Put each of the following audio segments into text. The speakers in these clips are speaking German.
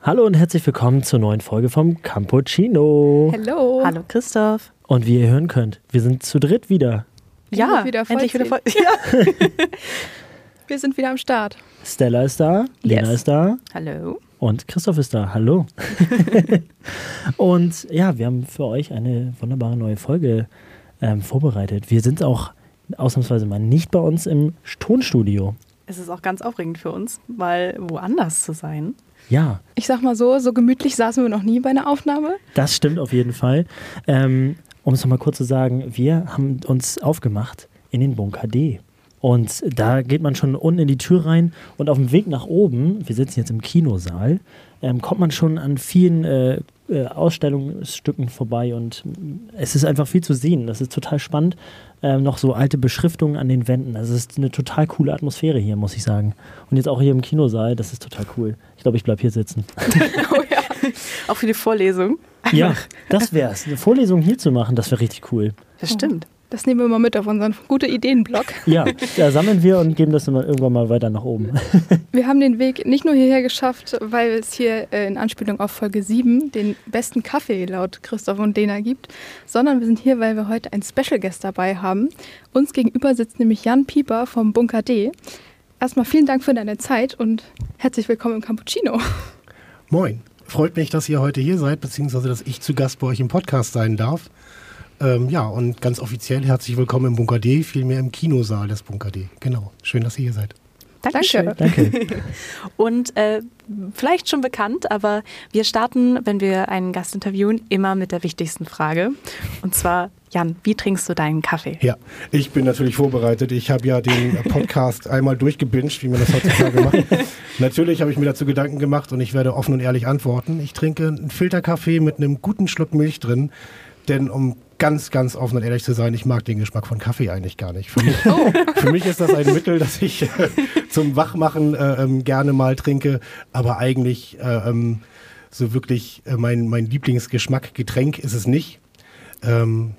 Hallo und herzlich willkommen zur neuen Folge vom Campuccino. Hallo. Hallo Christoph. Und wie ihr hören könnt, wir sind zu dritt wieder. Ja, wieder endlich wieder voll. Ja. wir sind wieder am Start. Stella ist da, Lena Yes. ist da Hallo. und Christoph ist da. Hallo. und ja, wir haben für euch eine wunderbare neue Folge ähm, vorbereitet. Wir sind auch ausnahmsweise mal nicht bei uns im Tonstudio. Es ist auch ganz aufregend für uns, mal woanders zu sein. Ja, Ich sag mal so, so gemütlich saßen wir noch nie bei einer Aufnahme. das stimmt auf jeden Fall. Ähm, um es nochmal kurz zu sagen, wir haben uns aufgemacht in den Bunker D. Und da geht man schon unten in die Tür rein und auf dem Weg nach oben, wir sitzen jetzt im Kinosaal, ähm, kommt man schon an vielen äh, äh, Ausstellungsstücken vorbei und es ist einfach viel zu sehen. Das ist total spannend. Ähm, noch so alte Beschriftungen an den Wänden. Also es ist eine total coole Atmosphäre hier, muss ich sagen. Und jetzt auch hier im Kinosaal, das ist total cool. Ich glaube, ich bleibe hier sitzen. Oh ja. Auch für die Vorlesung. Ja, das wär's. Eine Vorlesung hier zu machen, das wäre richtig cool. Das stimmt. Das nehmen wir mal mit auf unseren gute Ideen-Blog. Ja, da sammeln wir und geben das immer irgendwann mal weiter nach oben. Wir haben den Weg nicht nur hierher geschafft, weil es hier äh, in Anspielung auf Folge 7 den besten Kaffee laut Christoph und Lena gibt, sondern wir sind hier, weil wir heute einen Special Guest dabei haben. Uns gegenüber sitzt nämlich Jan Pieper vom Bunker D. Erstmal vielen Dank für deine Zeit und herzlich willkommen im Cappuccino. Moin. Freut mich, dass ihr heute hier seid, beziehungsweise dass ich zu Gast bei euch im Podcast sein darf. Ähm, ja, und ganz offiziell herzlich willkommen im Bunker D, vielmehr im Kinosaal des Bunker D. Genau. Schön, dass ihr hier seid. Dankeschön. Danke. Und äh, vielleicht schon bekannt, aber wir starten, wenn wir einen Gast interviewen, immer mit der wichtigsten Frage. Und zwar, Jan, wie trinkst du deinen Kaffee? Ja, ich bin natürlich vorbereitet. Ich habe ja den Podcast einmal durchgebinged, wie man das heutzutage macht. natürlich habe ich mir dazu Gedanken gemacht und ich werde offen und ehrlich antworten. Ich trinke einen Filterkaffee mit einem guten Schluck Milch drin, denn um ganz, ganz offen und ehrlich zu sein, ich mag den Geschmack von Kaffee eigentlich gar nicht. Für mich, für mich ist das ein Mittel, das ich äh, zum Wachmachen äh, ähm, gerne mal trinke, aber eigentlich äh, ähm, so wirklich äh, mein, mein Lieblingsgeschmack Getränk ist es nicht. Ähm,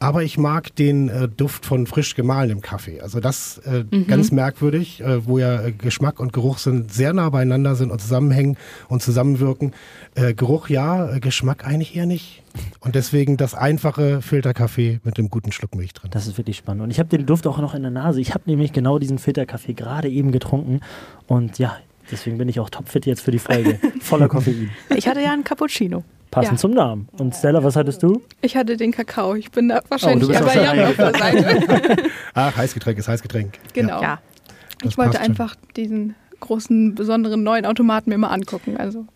aber ich mag den äh, Duft von frisch gemahlenem Kaffee. Also das äh, ganz merkwürdig, äh, wo ja äh, Geschmack und Geruch sind, sehr nah beieinander sind und zusammenhängen und zusammenwirken. Äh, Geruch ja, äh, Geschmack eigentlich eher nicht. Und deswegen das einfache Filterkaffee mit dem guten Schluck Milch drin. Das ist wirklich spannend. Und ich habe den Duft auch noch in der Nase. Ich habe nämlich genau diesen Filterkaffee gerade eben getrunken. Und ja, deswegen bin ich auch topfit jetzt für die Folge. Voller Koffein. Ich hatte ja einen Cappuccino. Passend Ja. zum Namen. Und Stella, was hattest du? Ich hatte den Kakao. Ich bin da wahrscheinlich Oh, du bist eher auf bei der Jan auf der Seite. Ach, Heißgetränk ist Heißgetränk. Genau. Ja. Ich wollte schon. einfach diesen großen, besonderen neuen Automaten mir mal angucken. Also,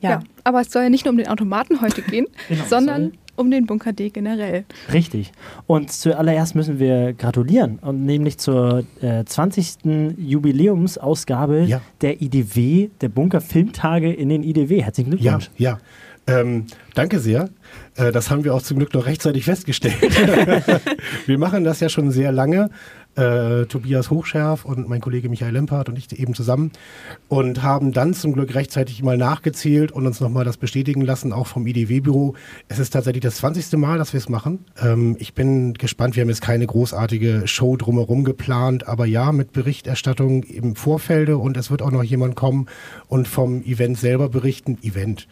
ja. Ja. Aber es soll ja nicht nur um den Automaten heute gehen, Genau, sondern soll- um den Bunker D generell. Richtig. Und zuallererst müssen wir gratulieren. Und nämlich zur äh, 20. Jubiläumsausgabe Ja. der IDW, der Bunker Filmtage in den IDW. Herzlichen Ja, Glückwunsch. ja. Ähm, danke sehr. Äh, das haben wir auch zum Glück noch rechtzeitig festgestellt. wir machen das ja schon sehr lange. Äh, Tobias Hochschärf und mein Kollege Michael Lempert und ich eben zusammen und haben dann zum Glück rechtzeitig mal nachgezählt und uns nochmal das bestätigen lassen, auch vom IDW-Büro. Es ist tatsächlich das 20. Mal, dass wir es machen. Ähm, ich bin gespannt. Wir haben jetzt keine großartige Show drumherum geplant, aber ja, mit Berichterstattung im Vorfelde und es wird auch noch jemand kommen und vom Event selber berichten. Event.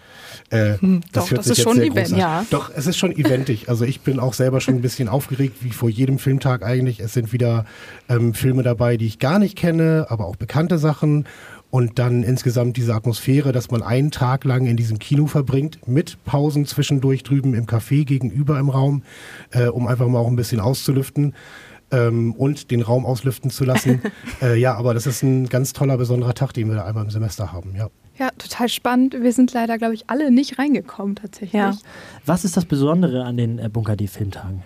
Äh, doch, das ist schon sehr Event, ja. Doch, es ist schon eventig. Also ich bin auch selber schon ein bisschen aufgeregt, wie vor jedem Filmtag eigentlich. Es sind wieder ähm, Filme dabei, die ich gar nicht kenne, aber auch bekannte Sachen. Und dann insgesamt diese Atmosphäre, dass man einen Tag lang in diesem Kino verbringt, mit Pausen zwischendurch drüben im Café gegenüber im Raum, äh, um einfach mal auch ein bisschen auszulüften. Ähm, und den Raum auslüften zu lassen. äh, ja, aber das ist ein ganz toller, besonderer Tag, den wir da einmal im Semester haben. Ja. Ja, total spannend. Wir sind leider, glaube ich, alle nicht reingekommen tatsächlich. Ja. Was ist das Besondere an den äh, Bunker D Filmtagen?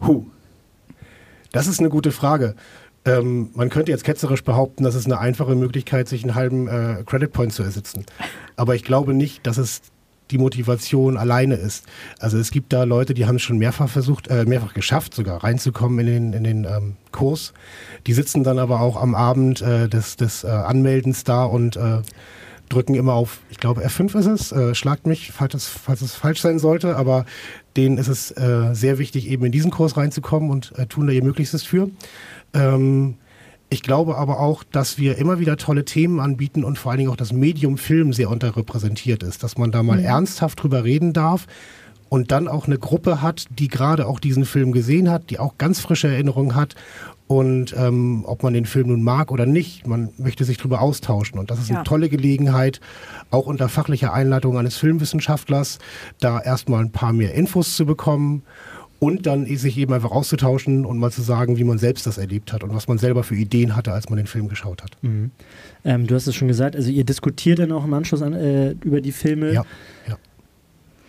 Huh. Das ist eine gute Frage. Ähm, man könnte jetzt ketzerisch behaupten, das ist eine einfache Möglichkeit, sich einen halben äh, Credit Point zu ersitzen. Aber ich glaube nicht, dass es die Motivation alleine ist. Also es gibt da Leute, die haben es schon mehrfach versucht, äh, mehrfach geschafft, sogar reinzukommen in den, in den ähm, Kurs. Die sitzen dann aber auch am Abend äh, des, des äh, Anmeldens da und äh, drücken immer auf, ich glaube F5 ist es, äh, schlagt mich, falls es, falls es falsch sein sollte, aber denen ist es äh, sehr wichtig, eben in diesen Kurs reinzukommen und äh, tun da ihr Möglichstes für. Ähm, ich glaube aber auch, dass wir immer wieder tolle Themen anbieten und vor allen Dingen auch das Medium Film sehr unterrepräsentiert ist, dass man da mal mhm. ernsthaft drüber reden darf und dann auch eine Gruppe hat, die gerade auch diesen Film gesehen hat, die auch ganz frische Erinnerungen hat und ähm, ob man den Film nun mag oder nicht, man möchte sich darüber austauschen und das ist ja. eine tolle Gelegenheit, auch unter fachlicher Einleitung eines Filmwissenschaftlers, da erstmal ein paar mehr Infos zu bekommen und dann sich eben einfach auszutauschen und mal zu sagen, wie man selbst das erlebt hat und was man selber für Ideen hatte, als man den Film geschaut hat. Mhm. Ähm, du hast es schon gesagt, also ihr diskutiert dann auch im Anschluss an, äh, über die Filme. Ja, ja.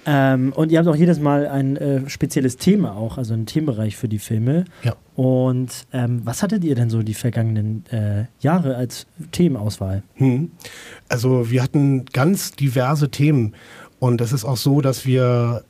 Ähm, und ihr habt auch jedes Mal ein äh, spezielles Thema auch, also einen Themenbereich für die Filme. Ja. Und ähm, was hattet ihr denn so die vergangenen äh, Jahre als Themenauswahl? Hm. Also wir hatten ganz diverse Themen. Und es ist auch so, dass wir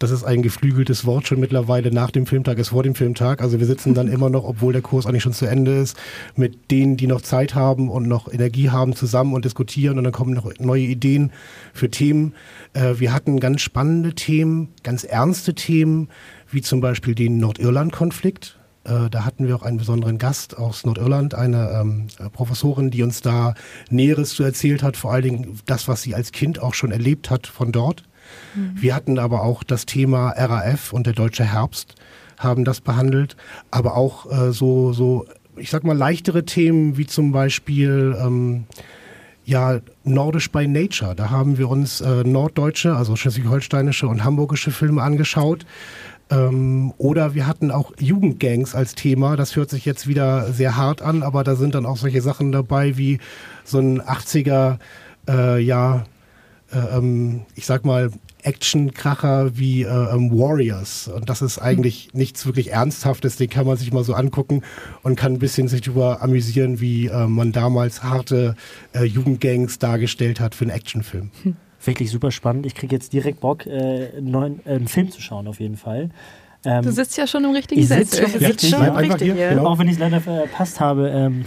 das ist ein geflügeltes Wort schon mittlerweile nach dem Filmtag ist vor dem Filmtag. Also wir sitzen dann immer noch, obwohl der Kurs eigentlich schon zu Ende ist, mit denen, die noch Zeit haben und noch Energie haben, zusammen und diskutieren und dann kommen noch neue Ideen für Themen. Äh, wir hatten ganz spannende Themen, ganz ernste Themen, wie zum Beispiel den Nordirland-Konflikt. Äh, da hatten wir auch einen besonderen Gast aus Nordirland, eine ähm, Professorin, die uns da Näheres zu erzählt hat, vor allen Dingen das, was sie als Kind auch schon erlebt hat von dort. Mhm. Wir hatten aber auch das Thema RAF und der deutsche Herbst haben das behandelt, aber auch äh, so, so, ich sag mal, leichtere Themen wie zum Beispiel ähm, ja, Nordisch by Nature. Da haben wir uns äh, norddeutsche, also schleswig-holsteinische und hamburgische Filme angeschaut. Ähm, oder wir hatten auch Jugendgangs als Thema. Das hört sich jetzt wieder sehr hart an, aber da sind dann auch solche Sachen dabei wie so ein 80er, äh, ja, ähm, ich sag mal, Action-Kracher wie äh, ähm, Warriors. Und das ist eigentlich mhm. nichts wirklich Ernsthaftes, den kann man sich mal so angucken und kann ein bisschen sich darüber amüsieren, wie äh, man damals harte äh, Jugendgangs dargestellt hat für einen Actionfilm. Hm. Wirklich super spannend. Ich kriege jetzt direkt Bock, äh, einen neuen einen Film zu schauen, auf jeden Fall. Ähm, du sitzt ja schon im richtigen Sessel. Ich sitze schon ja, richtig, hier, genau. Auch wenn ich es leider verpasst habe, ähm,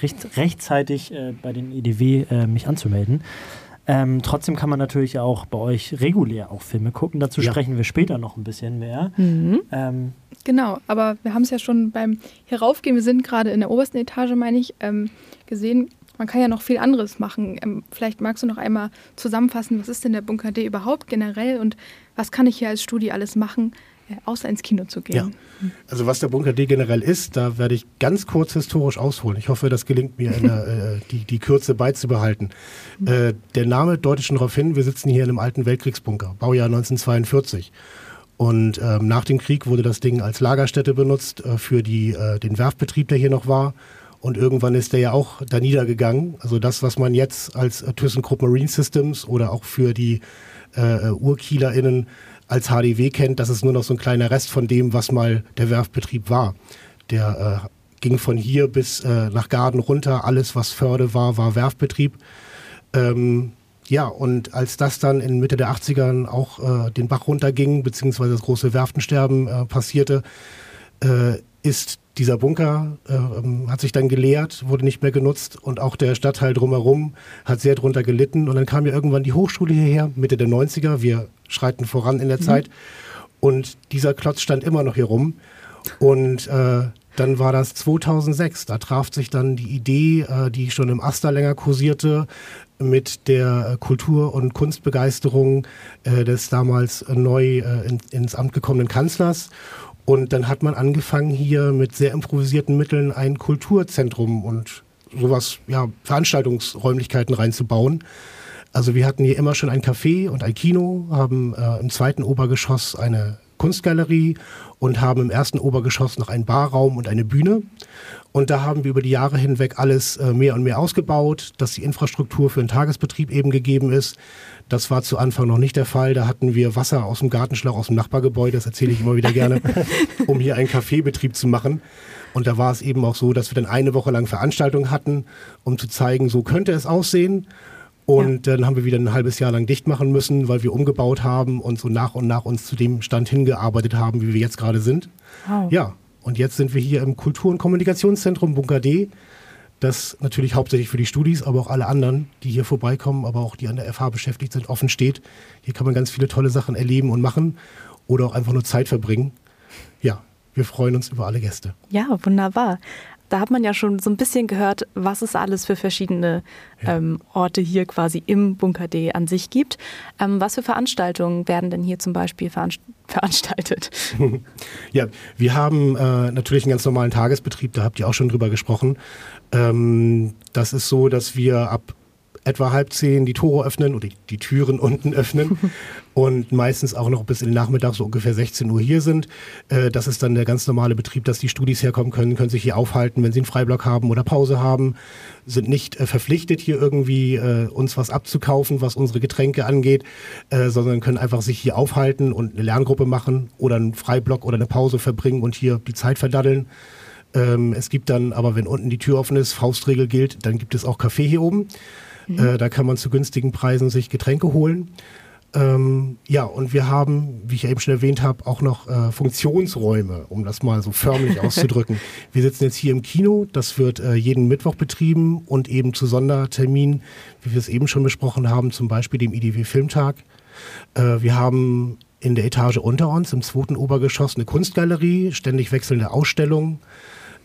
recht, rechtzeitig äh, bei den EDW äh, mich anzumelden. Ähm, trotzdem kann man natürlich auch bei euch regulär auch Filme gucken. Dazu ja. sprechen wir später noch ein bisschen mehr. Mhm. Ähm, genau, aber wir haben es ja schon beim Heraufgehen, wir sind gerade in der obersten Etage, meine ich, ähm, gesehen. Man kann ja noch viel anderes machen. Ähm, vielleicht magst du noch einmal zusammenfassen, was ist denn der Bunker D überhaupt generell und was kann ich hier als Studie alles machen? Äh, außer ins Kino zu gehen. Ja. Also was der Bunker D generell ist, da werde ich ganz kurz historisch ausholen. Ich hoffe, das gelingt mir, der, äh, die, die Kürze beizubehalten. Mhm. Äh, der Name deutet schon darauf hin, wir sitzen hier in einem alten Weltkriegsbunker, Baujahr 1942. Und ähm, nach dem Krieg wurde das Ding als Lagerstätte benutzt äh, für die, äh, den Werftbetrieb, der hier noch war. Und irgendwann ist der ja auch da niedergegangen. Also das, was man jetzt als äh, ThyssenKrupp Marine Systems oder auch für die äh, UrkielerInnen als HDW kennt, das ist nur noch so ein kleiner Rest von dem, was mal der Werftbetrieb war. Der äh, ging von hier bis äh, nach Garden runter. Alles, was Förde war, war Werftbetrieb. Ähm, ja, und als das dann in Mitte der 80ern auch äh, den Bach runterging, beziehungsweise das große Werftensterben äh, passierte, äh, ist dieser Bunker äh, ähm, hat sich dann geleert, wurde nicht mehr genutzt und auch der Stadtteil drumherum hat sehr drunter gelitten. Und dann kam ja irgendwann die Hochschule hierher, Mitte der 90er. Wir schreiten voran in der mhm. Zeit. Und dieser Klotz stand immer noch hier rum. Und äh, dann war das 2006. Da traf sich dann die Idee, äh, die schon im Aster länger kursierte, mit der Kultur- und Kunstbegeisterung äh, des damals neu äh, in, ins Amt gekommenen Kanzlers. Und dann hat man angefangen, hier mit sehr improvisierten Mitteln ein Kulturzentrum und sowas, ja, Veranstaltungsräumlichkeiten reinzubauen. Also wir hatten hier immer schon ein Café und ein Kino, haben äh, im zweiten Obergeschoss eine Kunstgalerie und haben im ersten Obergeschoss noch einen Barraum und eine Bühne. Und da haben wir über die Jahre hinweg alles äh, mehr und mehr ausgebaut, dass die Infrastruktur für den Tagesbetrieb eben gegeben ist. Das war zu Anfang noch nicht der Fall. Da hatten wir Wasser aus dem Gartenschlauch aus dem Nachbargebäude, das erzähle ich immer wieder gerne, um hier einen Kaffeebetrieb zu machen. Und da war es eben auch so, dass wir dann eine Woche lang Veranstaltungen hatten, um zu zeigen, so könnte es aussehen. Und ja. dann haben wir wieder ein halbes Jahr lang dicht machen müssen, weil wir umgebaut haben und so nach und nach uns zu dem Stand hingearbeitet haben, wie wir jetzt gerade sind. Wow. Ja, und jetzt sind wir hier im Kultur- und Kommunikationszentrum Bunker D. Das natürlich hauptsächlich für die Studis, aber auch alle anderen, die hier vorbeikommen, aber auch die an der FH beschäftigt sind, offen steht. Hier kann man ganz viele tolle Sachen erleben und machen oder auch einfach nur Zeit verbringen. Ja, wir freuen uns über alle Gäste. Ja, wunderbar. Da hat man ja schon so ein bisschen gehört, was es alles für verschiedene ja. ähm, Orte hier quasi im Bunker D an sich gibt. Ähm, was für Veranstaltungen werden denn hier zum Beispiel veranst veranstaltet? ja, wir haben äh, natürlich einen ganz normalen Tagesbetrieb, da habt ihr auch schon drüber gesprochen. Ähm, das ist so, dass wir ab etwa halb zehn die Tore öffnen oder die Türen unten öffnen und meistens auch noch bis in den Nachmittag, so ungefähr 16 Uhr hier sind. Äh, das ist dann der ganz normale Betrieb, dass die Studis herkommen können, können sich hier aufhalten, wenn sie einen Freiblock haben oder Pause haben, sind nicht äh, verpflichtet, hier irgendwie äh, uns was abzukaufen, was unsere Getränke angeht, sondern können einfach sich hier aufhalten und eine Lerngruppe machen oder einen Freiblock oder eine Pause verbringen und hier die Zeit verdaddeln. Ähm, es gibt dann aber, wenn unten die Tür offen ist, Faustregel gilt, dann gibt es auch Kaffee hier oben. Mhm. Äh, da kann man zu günstigen Preisen sich Getränke holen. Ähm, ja, und wir haben, wie ich eben schon erwähnt habe, auch noch äh, Funktionsräume, um das mal so förmlich auszudrücken. Wir sitzen jetzt hier im Kino, das wird äh, jeden Mittwoch betrieben und eben zu Sonderterminen, wie wir es eben schon besprochen haben, zum Beispiel dem IDW Filmtag. Äh, wir haben in der Etage unter uns im zweiten Obergeschoss eine Kunstgalerie, ständig wechselnde Ausstellungen.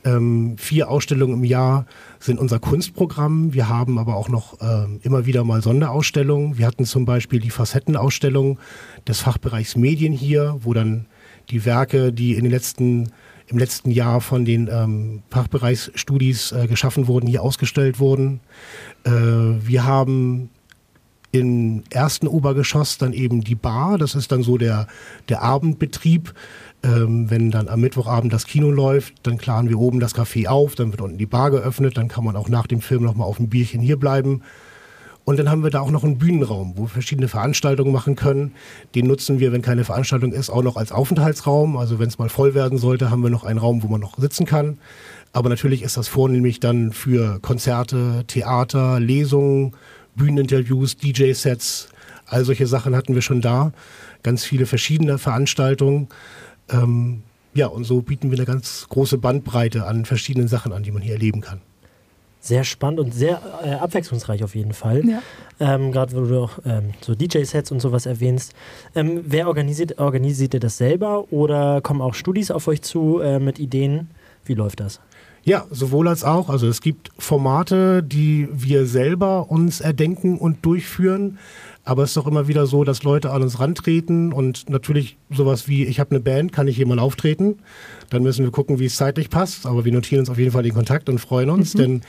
Ähm, vier Ausstellungen im Jahr sind unser Kunstprogramm. Wir haben aber auch noch ähm, immer wieder mal Sonderausstellungen. Wir hatten zum Beispiel die Facettenausstellung des Fachbereichs Medien hier, wo dann die Werke, die in den letzten im letzten Jahr von den ähm, Fachbereichsstudis äh, geschaffen wurden, hier ausgestellt wurden. Äh, wir haben im ersten Obergeschoss dann eben die Bar, das ist dann so der, der Abendbetrieb. Ähm, wenn dann am Mittwochabend das Kino läuft, dann klaren wir oben das Café auf, dann wird unten die Bar geöffnet, dann kann man auch nach dem Film nochmal auf ein Bierchen hier bleiben. Und dann haben wir da auch noch einen Bühnenraum, wo wir verschiedene Veranstaltungen machen können. Den nutzen wir, wenn keine Veranstaltung ist, auch noch als Aufenthaltsraum. Also wenn es mal voll werden sollte, haben wir noch einen Raum, wo man noch sitzen kann. Aber natürlich ist das vornehmlich dann für Konzerte, Theater, Lesungen, Bühneninterviews, DJ-Sets. All solche Sachen hatten wir schon da. Ganz viele verschiedene Veranstaltungen. Ähm, ja, und so bieten wir eine ganz große Bandbreite an verschiedenen Sachen an, die man hier erleben kann. Sehr spannend und sehr äh, abwechslungsreich auf jeden Fall. Ja. Ähm, Gerade wo du auch ähm, so DJ-Sets und sowas erwähnst. Ähm, wer organisiert, organisiert ihr das selber oder kommen auch Studis auf euch zu äh, mit Ideen? Wie läuft das? Ja, sowohl als auch. Also es gibt Formate, die wir selber uns erdenken und durchführen. Aber es ist doch immer wieder so, dass Leute an uns rantreten und natürlich sowas wie, ich habe eine Band, kann ich hier mal auftreten? Dann müssen wir gucken, wie es zeitlich passt. Aber wir notieren uns auf jeden Fall den Kontakt und freuen uns, mhm. denn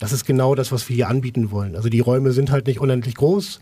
das ist genau das, was wir hier anbieten wollen. Also die Räume sind halt nicht unendlich groß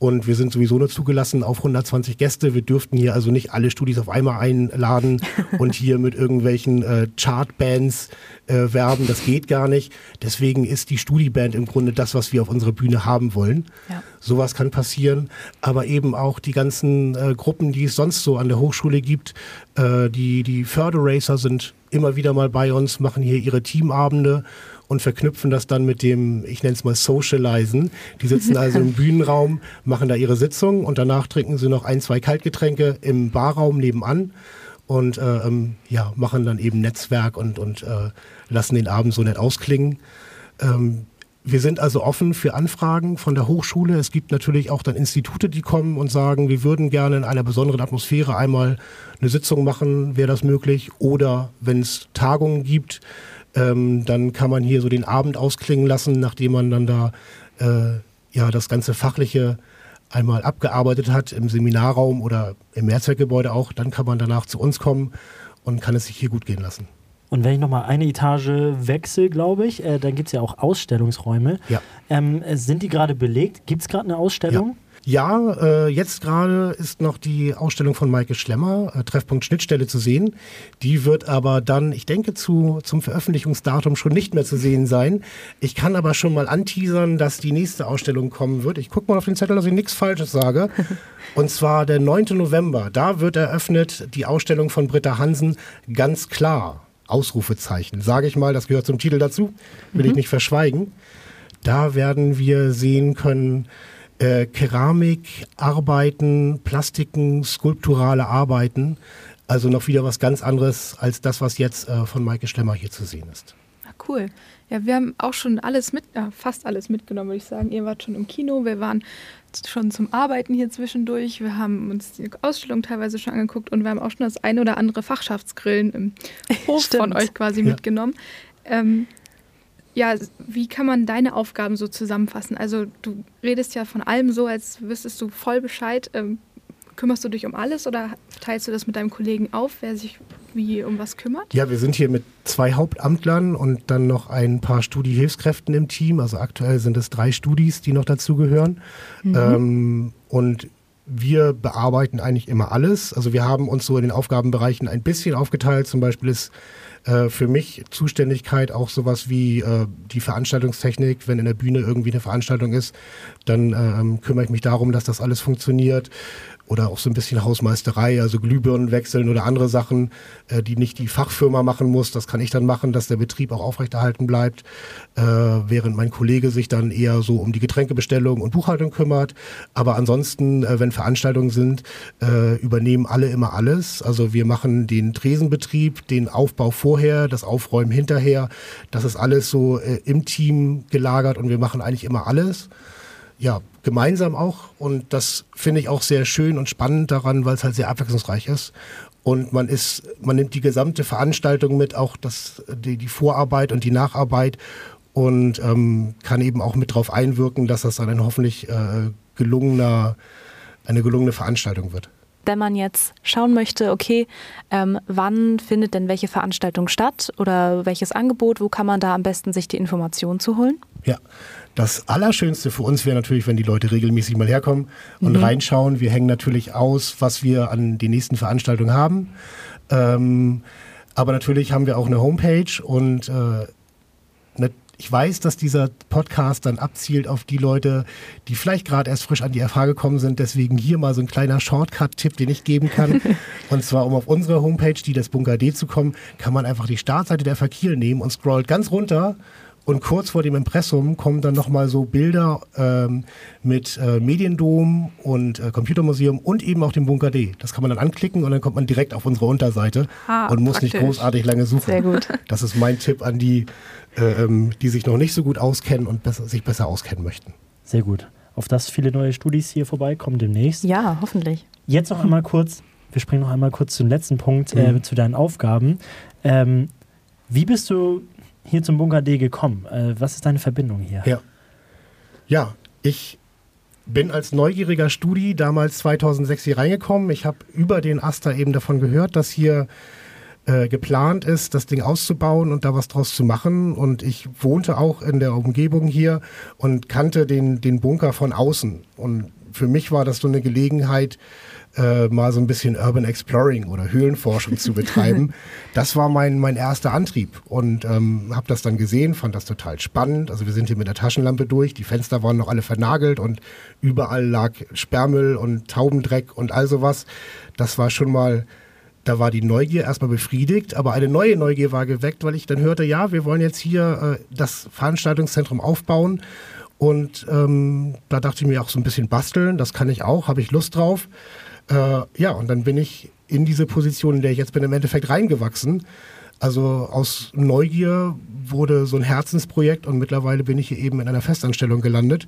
und wir sind sowieso nur zugelassen auf 120 Gäste. Wir dürften hier also nicht alle Studis auf einmal einladen und hier mit irgendwelchen äh, Chartbands äh, werben. Das geht gar nicht. Deswegen ist die Studiband im Grunde das, was wir auf unserer Bühne haben wollen. Ja. Sowas kann passieren. Aber eben auch die ganzen äh, Gruppen, die es sonst so an der Hochschule gibt. Äh, die, die Förderacer sind immer wieder mal bei uns, machen hier ihre Teamabende und verknüpfen das dann mit dem, ich nenne es mal Socializen. Die sitzen also im Bühnenraum, machen da ihre Sitzung und danach trinken sie noch ein, zwei Kaltgetränke im Barraum nebenan und äh, ähm, ja, machen dann eben Netzwerk und, und äh, lassen den Abend so nett ausklingen. Ähm, wir sind also offen für Anfragen von der Hochschule. Es gibt natürlich auch dann Institute, die kommen und sagen, wir würden gerne in einer besonderen Atmosphäre einmal eine Sitzung machen, wäre das möglich. Oder wenn es Tagungen gibt, ähm, dann kann man hier so den Abend ausklingen lassen, nachdem man dann da äh, ja das ganze Fachliche einmal abgearbeitet hat im Seminarraum oder im Mehrzweckgebäude auch. Dann kann man danach zu uns kommen und kann es sich hier gut gehen lassen. Und wenn ich nochmal eine Etage wechsle, glaube ich, äh, dann gibt es ja auch Ausstellungsräume. Ja. Ähm, sind die gerade belegt? Gibt es gerade eine Ausstellung? Ja. Äh, jetzt gerade ist noch die Ausstellung von Maike Schlemmer, äh, Treffpunkt Schnittstelle, zu sehen. Die wird aber dann, ich denke, zu, zum Veröffentlichungsdatum schon nicht mehr zu sehen sein. Ich kann aber schon mal anteasern, dass die nächste Ausstellung kommen wird. Ich gucke mal auf den Zettel, dass ich nichts Falsches sage. Und zwar der 9. November. Da wird eröffnet die Ausstellung von Britta Hansen ganz klar. Ausrufezeichen, sage ich mal, das gehört zum Titel dazu, will mhm. ich nicht verschweigen. Da werden wir sehen können, äh, Keramikarbeiten, Plastiken, skulpturale Arbeiten. Also noch wieder was ganz anderes als das, was jetzt äh, von Maike Schlemmer hier zu sehen ist. Ah, cool. Ja, wir haben auch schon alles mit, äh, fast alles mitgenommen, würde ich sagen. Ihr wart schon im Kino, wir waren schon zum Arbeiten hier zwischendurch. Wir haben uns die Ausstellung teilweise schon angeguckt und wir haben auch schon das eine oder andere Fachschaftsgrillen im Hof von euch quasi ja. mitgenommen. Ähm, ja, wie kann man deine Aufgaben so zusammenfassen? Also du redest ja von allem so, als wüsstest du voll Bescheid. Ähm, kümmerst du dich um alles oder teilst du das mit deinem Kollegen auf, wer sich wie um was kümmert? Ja, wir sind hier mit zwei Hauptamtlern und dann noch ein paar Studiehilfskräften im Team. Also aktuell sind es drei Studis, die noch dazugehören. Mhm. Ähm, und wir bearbeiten eigentlich immer alles. Also wir haben uns so in den Aufgabenbereichen ein bisschen aufgeteilt. Zum Beispiel ist äh, für mich Zuständigkeit auch sowas wie äh, die Veranstaltungstechnik. Wenn in der Bühne irgendwie eine Veranstaltung ist, dann ähm, kümmere ich mich darum, dass das alles funktioniert oder auch so ein bisschen Hausmeisterei, also Glühbirnen wechseln oder andere Sachen, äh, die nicht die Fachfirma machen muss. Das kann ich dann machen, dass der Betrieb auch aufrechterhalten bleibt, äh, während mein Kollege sich dann eher so um die Getränkebestellung und Buchhaltung kümmert. Aber ansonsten, äh, wenn Veranstaltungen sind, äh, übernehmen alle immer alles. Also wir machen den Tresenbetrieb, den Aufbau vorher, das Aufräumen hinterher. Das ist alles so äh, im Team gelagert und wir machen eigentlich immer alles ja, gemeinsam auch. Und das finde ich auch sehr schön und spannend daran, weil es halt sehr abwechslungsreich ist. Und man ist, man nimmt die gesamte Veranstaltung mit, auch das, die, die Vorarbeit und die Nacharbeit und ähm, kann eben auch mit darauf einwirken, dass das dann ein hoffentlich äh, gelungener, eine gelungene Veranstaltung wird wenn man jetzt schauen möchte, okay, ähm, wann findet denn welche Veranstaltung statt oder welches Angebot, wo kann man da am besten sich die Informationen zu holen? Ja, das Allerschönste für uns wäre natürlich, wenn die Leute regelmäßig mal herkommen und mhm. reinschauen. Wir hängen natürlich aus, was wir an den nächsten Veranstaltungen haben. Ähm, aber natürlich haben wir auch eine Homepage und äh, ich weiß, dass dieser Podcast dann abzielt auf die Leute, die vielleicht gerade erst frisch an die FH gekommen sind. Deswegen hier mal so ein kleiner Shortcut-Tipp, den ich geben kann. und zwar, um auf unsere Homepage, die des Bunker D zu kommen, kann man einfach die Startseite der Verkiel nehmen und scrollt ganz runter und kurz vor dem Impressum kommen dann nochmal so Bilder ähm, mit äh, Mediendom und äh, Computermuseum und eben auch dem Bunker D. Das kann man dann anklicken und dann kommt man direkt auf unsere Unterseite ah, und muss praktisch. nicht großartig lange suchen. Sehr gut. Das ist mein Tipp an die, äh, ähm, die sich noch nicht so gut auskennen und besser, sich besser auskennen möchten. Sehr gut. Auf das viele neue Studis hier vorbeikommen demnächst. Ja, hoffentlich. Jetzt noch einmal kurz, wir springen noch einmal kurz zum letzten Punkt, äh, mhm. zu deinen Aufgaben. Ähm, wie bist du hier zum Bunker D gekommen? Äh, was ist deine Verbindung hier? Ja. Ja, ich bin als neugieriger Studi damals 2006 hier reingekommen. Ich habe über den Aster eben davon gehört, dass hier äh, geplant ist, das Ding auszubauen und da was draus zu machen. Und ich wohnte auch in der Umgebung hier und kannte den, den Bunker von außen. Und für mich war das so eine Gelegenheit, äh, mal so ein bisschen Urban Exploring oder Höhlenforschung zu betreiben. Das war mein, mein erster Antrieb und ähm, habe das dann gesehen, fand das total spannend. Also wir sind hier mit der Taschenlampe durch, die Fenster waren noch alle vernagelt und überall lag Sperrmüll und Taubendreck und all sowas. Das war schon mal da war die Neugier erstmal befriedigt, aber eine neue Neugier war geweckt, weil ich dann hörte, ja, wir wollen jetzt hier äh, das Veranstaltungszentrum aufbauen. Und ähm, da dachte ich mir auch so ein bisschen basteln, das kann ich auch, habe ich Lust drauf. Äh, ja, und dann bin ich in diese Position, in der ich jetzt bin, im Endeffekt reingewachsen. Also aus Neugier wurde so ein Herzensprojekt und mittlerweile bin ich hier eben in einer Festanstellung gelandet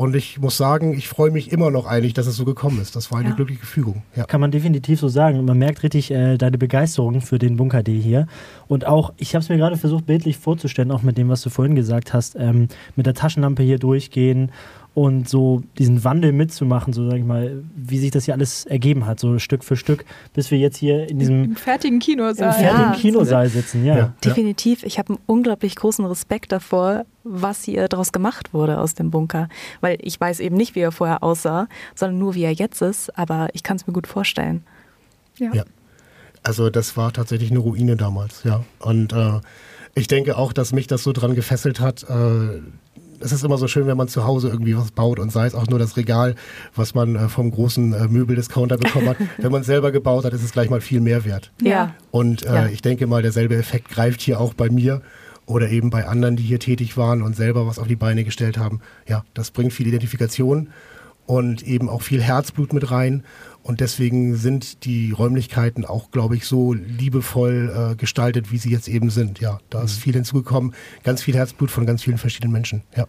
und ich muss sagen, ich freue mich immer noch eigentlich, dass es so gekommen ist. Das war eine ja. glückliche Fügung. Ja. Kann man definitiv so sagen. Man merkt richtig äh, deine Begeisterung für den Bunker D hier. Und auch, ich habe es mir gerade versucht, bildlich vorzustellen, auch mit dem, was du vorhin gesagt hast, ähm, mit der Taschenlampe hier durchgehen und so diesen Wandel mitzumachen, so sag ich mal, wie sich das hier alles ergeben hat, so Stück für Stück, bis wir jetzt hier in diesem Im fertigen Kinosaal, im fertigen ja. Kinosaal sitzen. Ja. ja. Definitiv. Ich habe einen unglaublich großen Respekt davor, was hier daraus gemacht wurde aus dem Bunker, weil ich weiß eben nicht, wie er vorher aussah, sondern nur wie er jetzt ist, aber ich kann es mir gut vorstellen. Ja. ja. Also das war tatsächlich eine Ruine damals, ja. Und äh, ich denke auch, dass mich das so dran gefesselt hat, äh, es ist immer so schön, wenn man zu Hause irgendwie was baut und sei es auch nur das Regal, was man äh, vom großen äh, Möbeldiscounter bekommen hat. wenn man es selber gebaut hat, ist es gleich mal viel mehr wert. Ja. Und äh, ja. ich denke mal, derselbe Effekt greift hier auch bei mir. oder eben bei anderen, die hier tätig waren und selber was auf die Beine gestellt haben. Ja, das bringt viel Identifikation und eben auch viel Herzblut mit rein. Und deswegen sind die Räumlichkeiten auch, glaube ich, so liebevoll äh, gestaltet, wie sie jetzt eben sind. Ja, da ist mhm. viel hinzugekommen, ganz viel Herzblut von ganz vielen verschiedenen Menschen. Ja.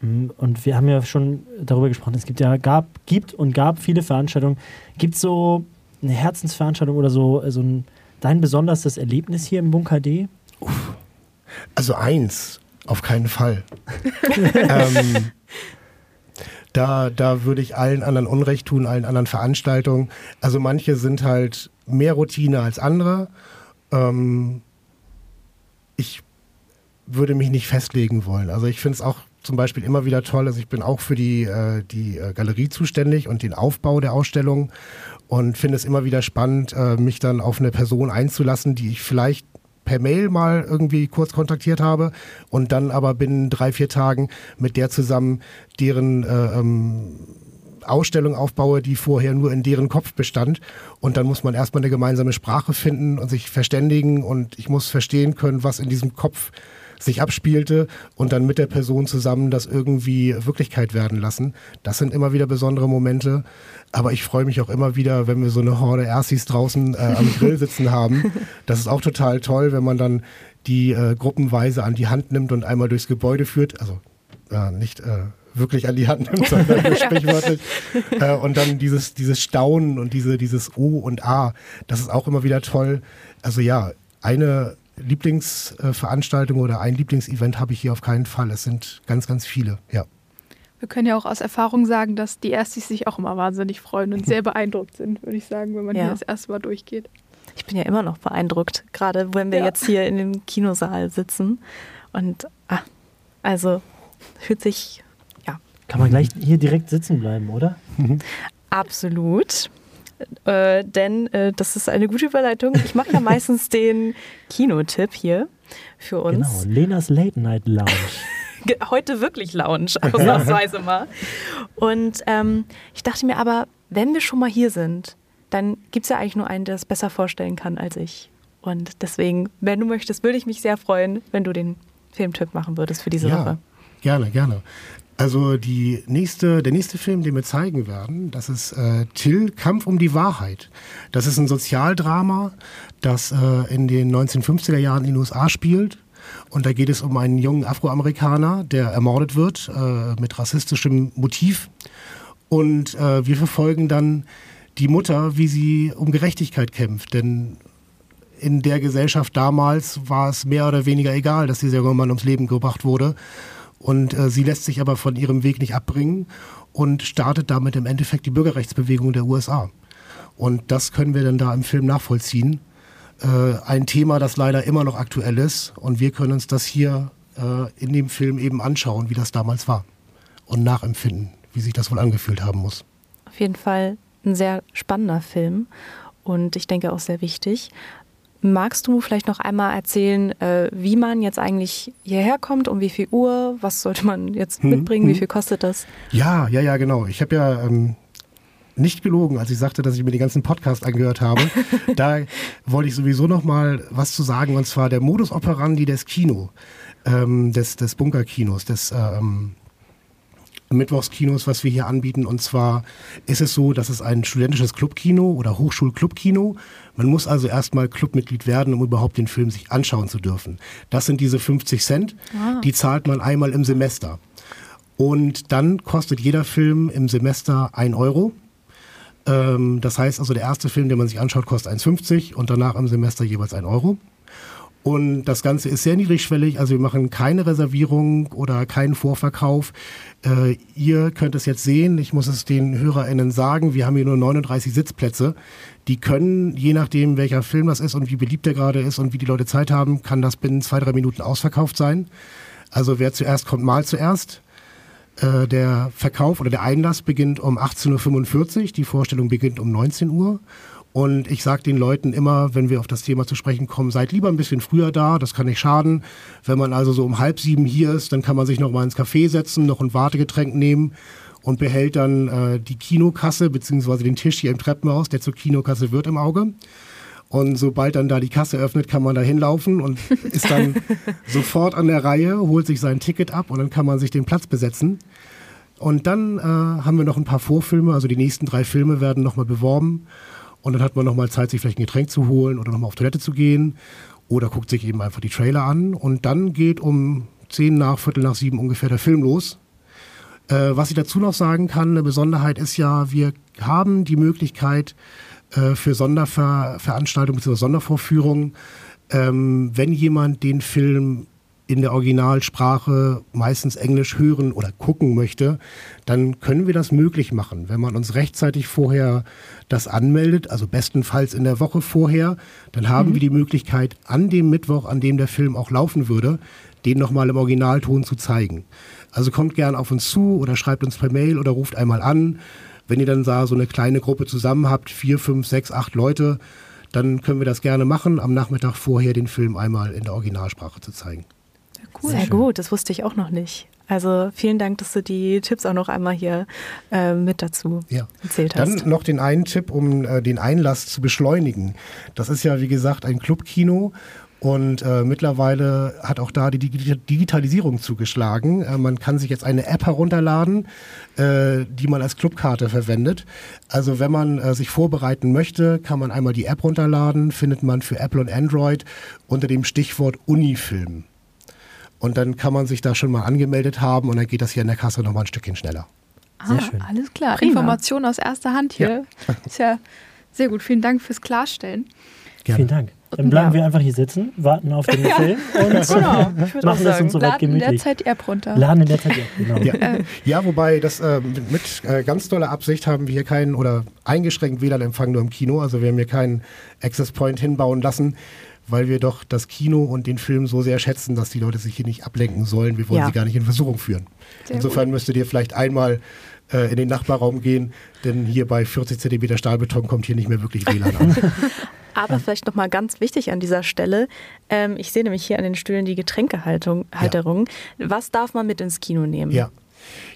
Mhm. Und wir haben ja schon darüber gesprochen, es gibt ja gab, gibt und gab viele Veranstaltungen. Gibt es so eine Herzensveranstaltung oder so, so ein, dein besonderes Erlebnis hier im Bunker D? Uff. Also eins, auf keinen Fall. ähm, da, da würde ich allen anderen Unrecht tun, allen anderen Veranstaltungen. Also manche sind halt mehr Routine als andere. Ähm, ich würde mich nicht festlegen wollen. Also ich finde es auch zum Beispiel immer wieder toll. Also ich bin auch für die, äh, die äh, Galerie zuständig und den Aufbau der Ausstellung und finde es immer wieder spannend, äh, mich dann auf eine Person einzulassen, die ich vielleicht per Mail mal irgendwie kurz kontaktiert habe und dann aber binnen drei, vier Tagen mit der zusammen deren äh, ähm, Ausstellung aufbaue, die vorher nur in deren Kopf bestand. Und dann muss man erstmal eine gemeinsame Sprache finden und sich verständigen und ich muss verstehen können, was in diesem Kopf sich abspielte und dann mit der Person zusammen das irgendwie Wirklichkeit werden lassen. Das sind immer wieder besondere Momente. Aber ich freue mich auch immer wieder, wenn wir so eine Horde Erstis draußen äh, am Grill sitzen haben. Das ist auch total toll, wenn man dann die äh, gruppenweise an die Hand nimmt und einmal durchs Gebäude führt. Also äh, nicht wirklich an die Hand nimmt, sondern sprichwörtlich. Äh, und dann dieses, dieses Staunen und diese, dieses O und A, das ist auch immer wieder toll. Also ja, eine Lieblingsveranstaltung oder ein Lieblingsevent habe ich hier auf keinen Fall. Es sind ganz, ganz viele, ja. Wir können ja auch aus Erfahrung sagen, dass die Erstis sich auch immer wahnsinnig freuen und sehr beeindruckt sind, würde ich sagen, wenn man ja. hier das erste Mal durchgeht. Ich bin ja immer noch beeindruckt, gerade wenn wir ja. jetzt hier in dem Kinosaal sitzen. Und ah, also fühlt sich, ja. Kann man gleich hier direkt sitzen bleiben, oder? Absolut. Äh, denn äh, das ist eine gute Überleitung. Ich mache ja meistens den Kinotipp hier für uns. Genau, Lenas Late Night Lounge. Heute wirklich Lounge, ausnahmsweise mal. Und ähm, ich dachte mir aber, wenn wir schon mal hier sind, dann gibt es ja eigentlich nur einen, der es besser vorstellen kann als ich. Und deswegen, wenn du möchtest, würde ich mich sehr freuen, wenn du den Filmtipp machen würdest für diese ja, Woche. Gerne, gerne. Also die nächste, der nächste Film, den wir zeigen werden, das ist äh, Till, Kampf um die Wahrheit. Das ist ein Sozialdrama, das äh, in den 1950er Jahren in den USA spielt. Und da geht es um einen jungen Afroamerikaner, der ermordet wird äh, mit rassistischem Motiv. Und äh, wir verfolgen dann die Mutter, wie sie um Gerechtigkeit kämpft. Denn in der Gesellschaft damals war es mehr oder weniger egal, dass dieser junge Mann ums Leben gebracht wurde. Und äh, sie lässt sich aber von ihrem Weg nicht abbringen und startet damit im Endeffekt die Bürgerrechtsbewegung der USA. Und das können wir dann da im Film nachvollziehen. Äh, ein Thema, das leider immer noch aktuell ist. Und wir können uns das hier äh, in dem Film eben anschauen, wie das damals war. Und nachempfinden, wie sich das wohl angefühlt haben muss. Auf jeden Fall ein sehr spannender Film und ich denke auch sehr wichtig. Magst du vielleicht noch einmal erzählen, äh, wie man jetzt eigentlich hierher kommt, um wie viel Uhr, was sollte man jetzt hm, mitbringen, hm. wie viel kostet das? Ja, ja, ja, genau. Ich habe ja ähm, nicht gelogen, als ich sagte, dass ich mir den ganzen Podcast angehört habe. da wollte ich sowieso noch mal was zu sagen, und zwar der Modus operandi des Kino, ähm, des, des Bunkerkinos, des ähm, Mittwochskinos, was wir hier anbieten. Und zwar ist es so, dass es ein studentisches Clubkino oder Hochschulclubkino. Man muss also erstmal Clubmitglied werden, um überhaupt den Film sich anschauen zu dürfen. Das sind diese 50 Cent. Ah. Die zahlt man einmal im Semester. Und dann kostet jeder Film im Semester ein Euro. Ähm, das heißt also, der erste Film, den man sich anschaut, kostet 1,50 und danach im Semester jeweils ein Euro. Und das Ganze ist sehr niedrigschwellig, also wir machen keine Reservierung oder keinen Vorverkauf. Äh, ihr könnt es jetzt sehen, ich muss es den HörerInnen sagen, wir haben hier nur 39 Sitzplätze. Die können, je nachdem welcher Film das ist und wie beliebt der gerade ist und wie die Leute Zeit haben, kann das binnen zwei, drei Minuten ausverkauft sein. Also wer zuerst kommt, mal zuerst. Äh, der Verkauf oder der Einlass beginnt um 18.45 Uhr, die Vorstellung beginnt um 19 Uhr. Und ich sage den Leuten immer, wenn wir auf das Thema zu sprechen kommen, seid lieber ein bisschen früher da, das kann nicht schaden. Wenn man also so um halb sieben hier ist, dann kann man sich noch mal ins Café setzen, noch ein Wartegetränk nehmen und behält dann äh, die Kinokasse beziehungsweise den Tisch hier im Treppenhaus, der zur Kinokasse wird im Auge. Und sobald dann da die Kasse öffnet, kann man da hinlaufen und ist dann sofort an der Reihe, holt sich sein Ticket ab und dann kann man sich den Platz besetzen. Und dann äh, haben wir noch ein paar Vorfilme, also die nächsten drei Filme werden nochmal beworben. Und dann hat man nochmal Zeit, sich vielleicht ein Getränk zu holen oder nochmal auf Toilette zu gehen. Oder guckt sich eben einfach die Trailer an. Und dann geht um zehn nach, Viertel nach sieben ungefähr der Film los. Äh, was ich dazu noch sagen kann, eine Besonderheit ist ja, wir haben die Möglichkeit äh, für Sonderveranstaltungen bzw. Sondervorführungen, ähm, wenn jemand den Film in der Originalsprache meistens Englisch hören oder gucken möchte, dann können wir das möglich machen. Wenn man uns rechtzeitig vorher das anmeldet, also bestenfalls in der Woche vorher, dann haben mhm. wir die Möglichkeit, an dem Mittwoch, an dem der Film auch laufen würde, den nochmal im Originalton zu zeigen. Also kommt gern auf uns zu oder schreibt uns per Mail oder ruft einmal an. Wenn ihr dann da so eine kleine Gruppe zusammen habt, vier, fünf, sechs, acht Leute, dann können wir das gerne machen, am Nachmittag vorher den Film einmal in der Originalsprache zu zeigen. Cool. Sehr gut, das wusste ich auch noch nicht. Also vielen Dank, dass du die Tipps auch noch einmal hier äh, mit dazu ja. erzählt hast. Dann noch den einen Tipp, um äh, den Einlass zu beschleunigen. Das ist ja, wie gesagt, ein Clubkino und äh, mittlerweile hat auch da die Digitalisierung zugeschlagen. Äh, man kann sich jetzt eine App herunterladen, äh, die man als Clubkarte verwendet. Also wenn man äh, sich vorbereiten möchte, kann man einmal die App runterladen, findet man für Apple und Android unter dem Stichwort Unifilm. Und dann kann man sich da schon mal angemeldet haben und dann geht das hier in der Kasse nochmal ein Stückchen schneller. Sehr ah, schön. Alles klar. Prima. Information aus erster Hand hier. Ja. Ist ja sehr gut. Vielen Dank fürs Klarstellen. Gerne. Vielen Dank. Dann bleiben ja. wir einfach hier sitzen, warten auf den Film und genau, machen es uns so weit gemütlich. Laden in der Zeit App runter. Laden in der Zeit App, genau. Ja, äh. ja wobei das äh, mit, mit äh, ganz toller Absicht haben wir hier keinen oder eingeschränkt WLAN-Empfang nur im Kino. Also wir haben hier keinen Access Point hinbauen lassen, weil wir doch das Kino und den Film so sehr schätzen, dass die Leute sich hier nicht ablenken sollen. Wir wollen ja. sie gar nicht in Versuchung führen. Sehr Insofern gut. müsstet ihr vielleicht einmal äh, in den Nachbarraum gehen, denn hier bei 40 cm Stahlbeton kommt hier nicht mehr wirklich WLAN an. Aber vielleicht nochmal ganz wichtig an dieser Stelle, ähm, ich sehe nämlich hier an den Stühlen die Getränkehalterung. Ja. Was darf man mit ins Kino nehmen? Ja.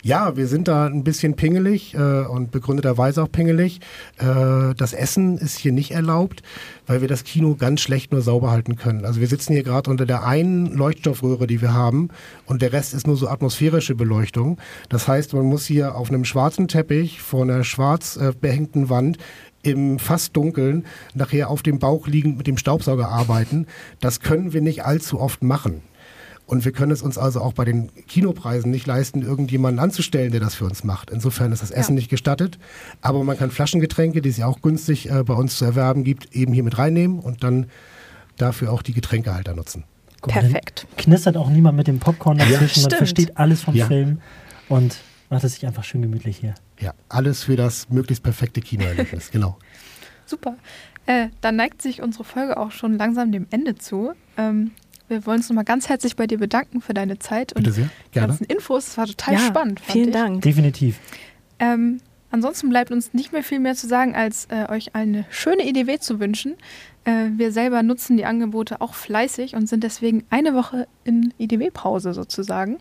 Ja, wir sind da ein bisschen pingelig äh, und begründeterweise auch pingelig. Äh, das Essen ist hier nicht erlaubt, weil wir das Kino ganz schlecht nur sauber halten können. Also wir sitzen hier gerade unter der einen Leuchtstoffröhre, die wir haben und der Rest ist nur so atmosphärische Beleuchtung. Das heißt, man muss hier auf einem schwarzen Teppich vor einer schwarz äh, behängten Wand im fast Dunkeln nachher auf dem Bauch liegend mit dem Staubsauger arbeiten. Das können wir nicht allzu oft machen. Und wir können es uns also auch bei den Kinopreisen nicht leisten, irgendjemanden anzustellen, der das für uns macht. Insofern ist das Essen ja. nicht gestattet. Aber man kann Flaschengetränke, die es ja auch günstig äh, bei uns zu erwerben gibt, eben hier mit reinnehmen und dann dafür auch die Getränkehalter nutzen. Guck, Perfekt. Knistert auch niemand mit dem Popcorn dazwischen. Ja, man versteht alles vom ja. Film und macht es sich einfach schön gemütlich hier. Ja, alles für das möglichst perfekte Kinoerlebnis, genau. Super. Äh, dann neigt sich unsere Folge auch schon langsam dem Ende zu. Ähm, wir wollen uns nochmal ganz herzlich bei dir bedanken für deine Zeit und die ganzen Infos. Es war total ja, spannend. Vielen ich. Dank. Definitiv. Ähm, ansonsten bleibt uns nicht mehr viel mehr zu sagen, als äh, euch eine schöne EDW zu wünschen. Äh, wir selber nutzen die Angebote auch fleißig und sind deswegen eine Woche in EDW-Pause sozusagen,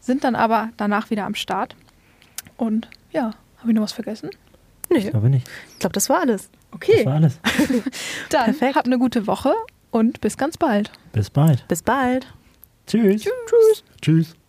sind dann aber danach wieder am Start. Und ja, habe ich noch was vergessen? Nee. Ich glaube nicht. Ich glaube, das war alles. Okay. Das war alles. dann Perfekt. habt eine gute Woche und bis ganz bald. Bis bald. Bis bald. Tschüss. Tschüss. Tschüss.